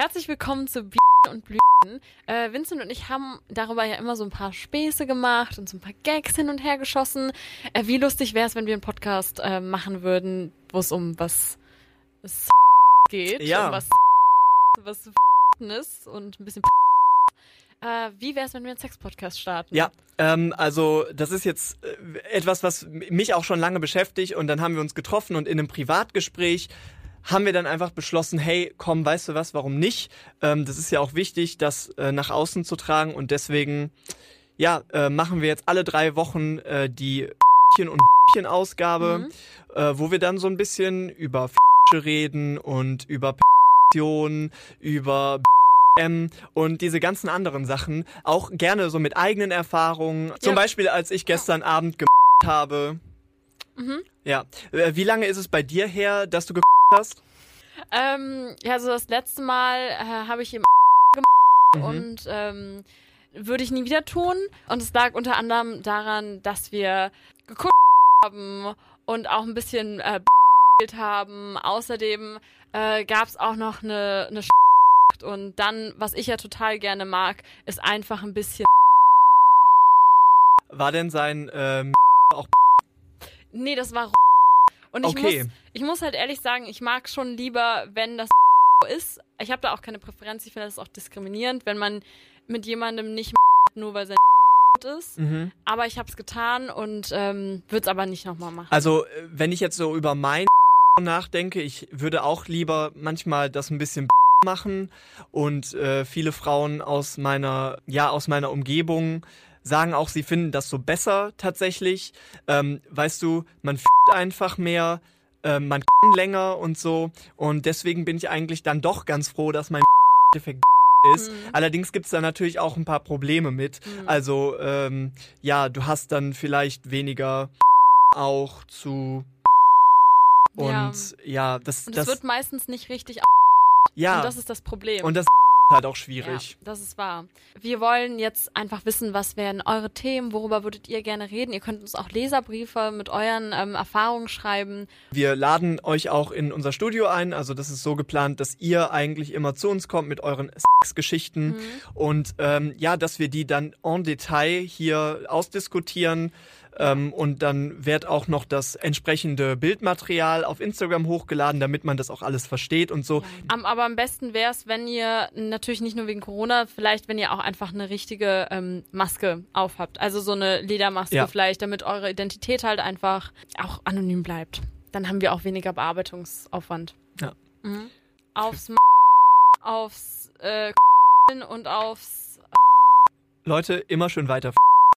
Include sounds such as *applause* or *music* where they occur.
Herzlich willkommen zu Bienen und Blüten. Äh, Vincent und ich haben darüber ja immer so ein paar Späße gemacht und so ein paar Gags hin und her geschossen. Äh, wie lustig wäre es, wenn wir einen Podcast äh, machen würden, wo es um was es geht, Ja. um was was ist und ein bisschen äh, wie wäre es, wenn wir einen Sex-Podcast starten? Ja, ähm, also das ist jetzt äh, etwas, was mich auch schon lange beschäftigt und dann haben wir uns getroffen und in einem Privatgespräch haben wir dann einfach beschlossen, hey, komm, weißt du was, warum nicht? Ähm, das ist ja auch wichtig, das äh, nach außen zu tragen und deswegen, ja, äh, machen wir jetzt alle drei Wochen äh, die und Ausgabe, Mhm. äh, wo wir dann so ein bisschen über reden und über über M und diese ganzen anderen Sachen. Auch gerne so mit eigenen Erfahrungen. Zum Ja. Beispiel, als ich gestern Abend gemacht habe. Mhm. Ja. Äh, Wie lange ist es bei dir her, dass du gemacht hast? Ähm, ja, so das letzte Mal äh, habe ich im Mhm. und ähm, würde ich nie wieder tun. Und es lag unter anderem daran, dass wir geguckt haben und auch ein bisschen äh, haben. Außerdem äh, gab es auch noch eine, eine und dann, was ich ja total gerne mag, ist einfach ein bisschen. War denn sein ähm, Nee, das war und ich Okay. muss, ich muss halt ehrlich sagen, ich mag schon lieber, wenn das *laughs* ist. Ich habe da auch keine Präferenz. Ich finde das auch diskriminierend, wenn man mit jemandem nicht *laughs* nur weil sein *laughs* ist. mhm. Aber ich habe es getan und ähm, würde es aber nicht nochmal machen. Also, äh, wenn ich jetzt so über mein nachdenke, ich würde auch lieber manchmal das ein bisschen machen und äh, viele Frauen aus meiner, ja, aus meiner Umgebung sagen auch, sie finden das so besser tatsächlich. Ähm, weißt du, man einfach mehr, äh, man kann länger und so und deswegen bin ich eigentlich dann doch ganz froh, dass mein *laughs* Effekt *laughs* ist. Mhm. Allerdings gibt's da natürlich auch ein paar Probleme mit. Mhm. Also, ähm, ja, du hast dann vielleicht weniger *laughs* auch zu Ja. und ja, das, Und es das, wird meistens nicht richtig ja, und das ist das Problem. und das halt auch schwierig. Ja, das ist wahr. Wir wollen jetzt einfach wissen, was wären eure Themen, worüber würdet ihr gerne reden. Ihr könnt uns auch Leserbriefe mit euren ähm, Erfahrungen schreiben. Wir laden euch auch in unser Studio ein. Also das ist so geplant, dass ihr eigentlich immer zu uns kommt mit euren Sexgeschichten Mhm. und ähm, ja, dass wir die dann en Detail hier ausdiskutieren. Ähm, und dann wird auch noch das entsprechende Bildmaterial auf Instagram hochgeladen, damit man das auch alles versteht und so. Am, aber am besten wäre es, wenn ihr natürlich nicht nur wegen Corona, vielleicht wenn ihr auch einfach eine richtige ähm, Maske aufhabt. Also so eine Ledermaske Ja. vielleicht, damit eure Identität halt einfach auch anonym bleibt. Dann haben wir auch weniger Bearbeitungsaufwand. Ja. Mhm. Aufs aufs äh, und aufs Leute, immer schön weiter.